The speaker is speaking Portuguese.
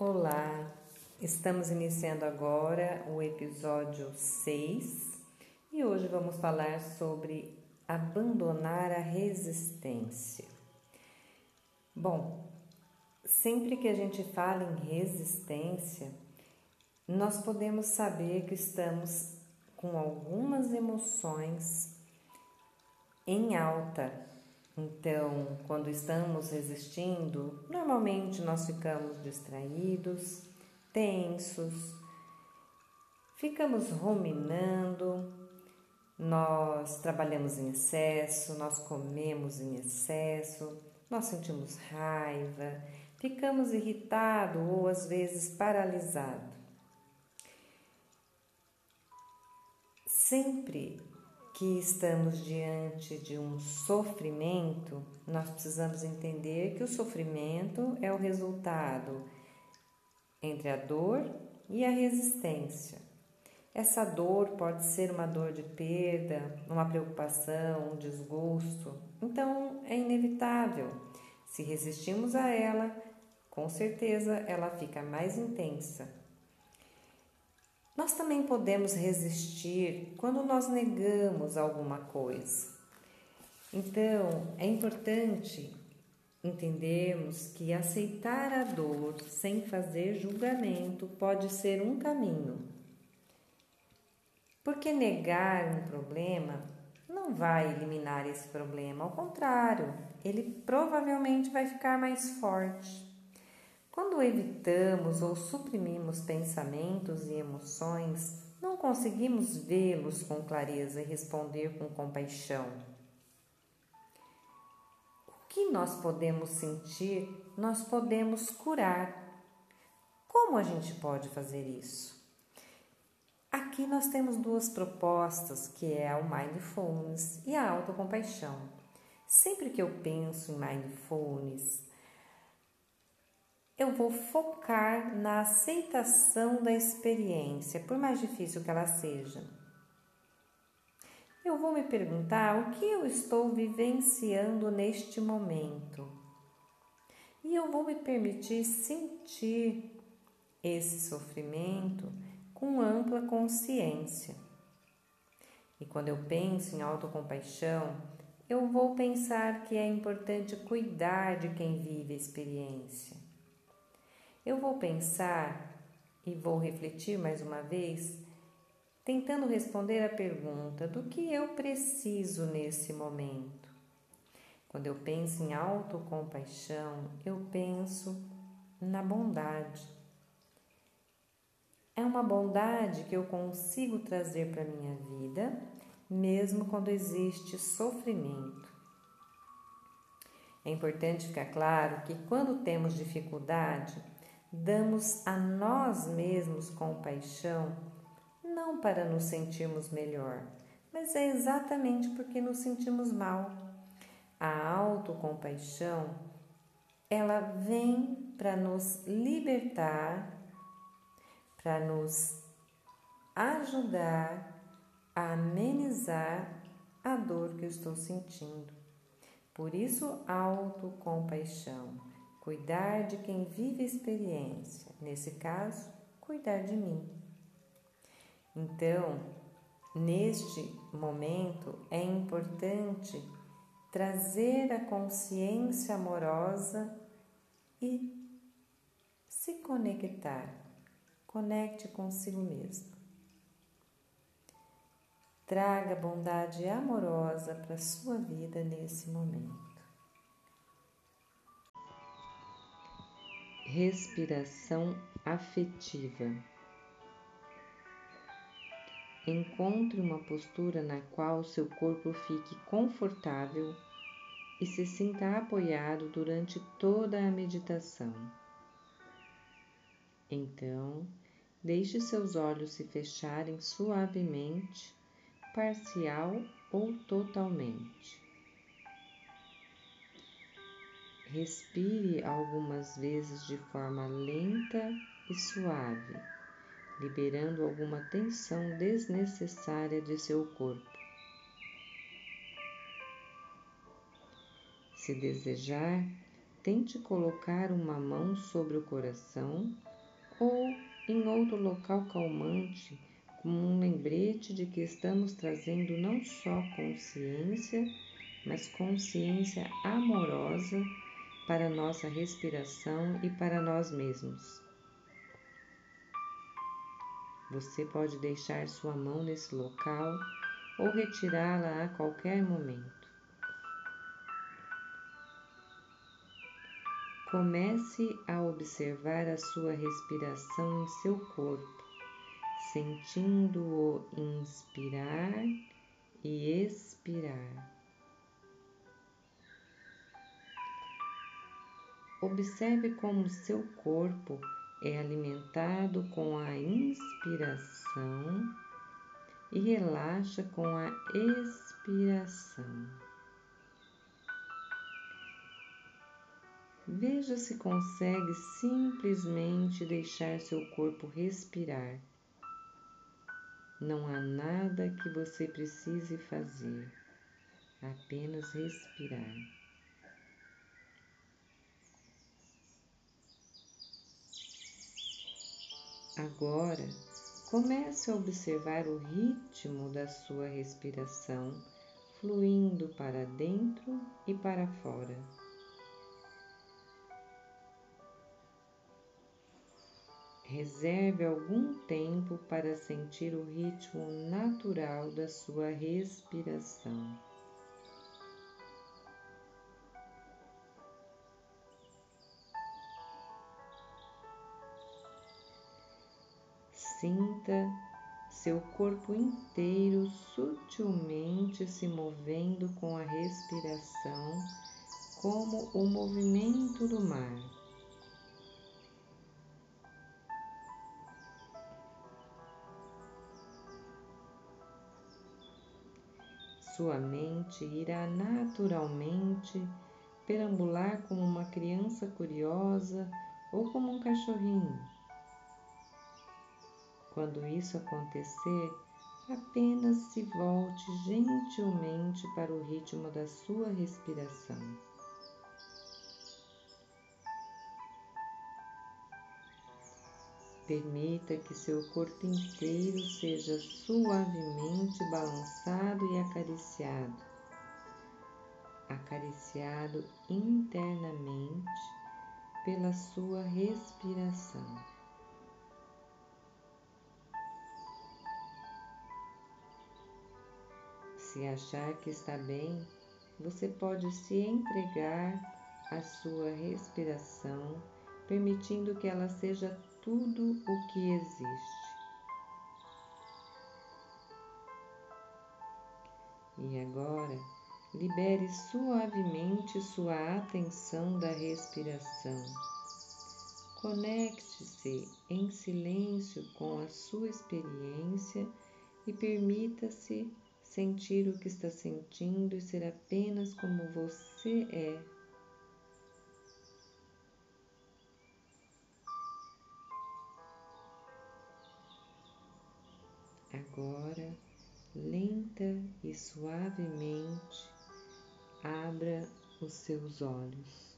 Olá, estamos iniciando agora o episódio 6 e hoje vamos falar sobre abandonar a resistência. Bom, sempre que a gente fala em resistência, nós podemos saber que estamos com algumas emoções em alta então, quando estamos resistindo, normalmente nós ficamos distraídos, tensos, ficamos ruminando, nós trabalhamos em excesso, nós comemos em excesso, nós sentimos raiva, ficamos irritados ou às vezes paralisados. Sempre que estamos diante de um sofrimento, nós precisamos entender que o sofrimento é o resultado entre a dor e a resistência. Essa dor pode ser uma dor de perda, uma preocupação, um desgosto, então é inevitável. Se resistimos a ela, com certeza ela fica mais intensa nós também podemos resistir quando nós negamos alguma coisa. Então, é importante entendermos que aceitar a dor sem fazer julgamento pode ser um caminho. Porque negar um problema não vai eliminar esse problema, ao contrário, ele provavelmente vai ficar mais forte. Quando evitamos ou suprimimos pensamentos e emoções, não conseguimos vê-los com clareza e responder com compaixão. O que nós podemos sentir, nós podemos curar. Como a gente pode fazer isso? Aqui nós temos duas propostas, que é o mindfulness e a autocompaixão. Sempre que eu penso em mindfulness, eu vou focar na aceitação da experiência, por mais difícil que ela seja. Eu vou me perguntar o que eu estou vivenciando neste momento. E eu vou me permitir sentir esse sofrimento com ampla consciência. E quando eu penso em autocompaixão, eu vou pensar que é importante cuidar de quem vive a experiência eu vou pensar e vou refletir mais uma vez, tentando responder a pergunta do que eu preciso nesse momento. Quando eu penso em autocompaixão, eu penso na bondade. É uma bondade que eu consigo trazer para a minha vida, mesmo quando existe sofrimento. É importante ficar claro que quando temos dificuldade, damos a nós mesmos compaixão, não para nos sentirmos melhor, mas é exatamente porque nos sentimos mal. A autocompaixão, ela vem para nos libertar, para nos ajudar a amenizar a dor que eu estou sentindo. Por isso, autocompaixão cuidar de quem vive a experiência, nesse caso, cuidar de mim. Então, neste momento é importante trazer a consciência amorosa e se conectar. Conecte consigo mesmo. Traga bondade amorosa para a sua vida nesse momento. Respiração afetiva. Encontre uma postura na qual seu corpo fique confortável e se sinta apoiado durante toda a meditação. Então, deixe seus olhos se fecharem suavemente, parcial ou totalmente. Respire algumas vezes de forma lenta e suave, liberando alguma tensão desnecessária de seu corpo. Se desejar, tente colocar uma mão sobre o coração ou em outro local calmante, como um lembrete de que estamos trazendo não só consciência, mas consciência amorosa para nossa respiração e para nós mesmos. Você pode deixar sua mão nesse local ou retirá-la a qualquer momento. Comece a observar a sua respiração em seu corpo, sentindo-o inspirar e expirar. Observe como seu corpo é alimentado com a inspiração e relaxa com a expiração. Veja se consegue simplesmente deixar seu corpo respirar. Não há nada que você precise fazer, apenas respirar. Agora, comece a observar o ritmo da sua respiração fluindo para dentro e para fora. Reserve algum tempo para sentir o ritmo natural da sua respiração. Sinta seu corpo inteiro sutilmente se movendo com a respiração, como o movimento do mar. Sua mente irá naturalmente perambular como uma criança curiosa ou como um cachorrinho. Quando isso acontecer, apenas se volte gentilmente para o ritmo da sua respiração. Permita que seu corpo inteiro seja suavemente balançado e acariciado, acariciado internamente pela sua respiração. Se achar que está bem, você pode se entregar à sua respiração, permitindo que ela seja tudo o que existe. E agora, libere suavemente sua atenção da respiração. Conecte-se em silêncio com a sua experiência e permita-se sentir o que está sentindo e ser apenas como você é Agora, lenta e suavemente, abra os seus olhos.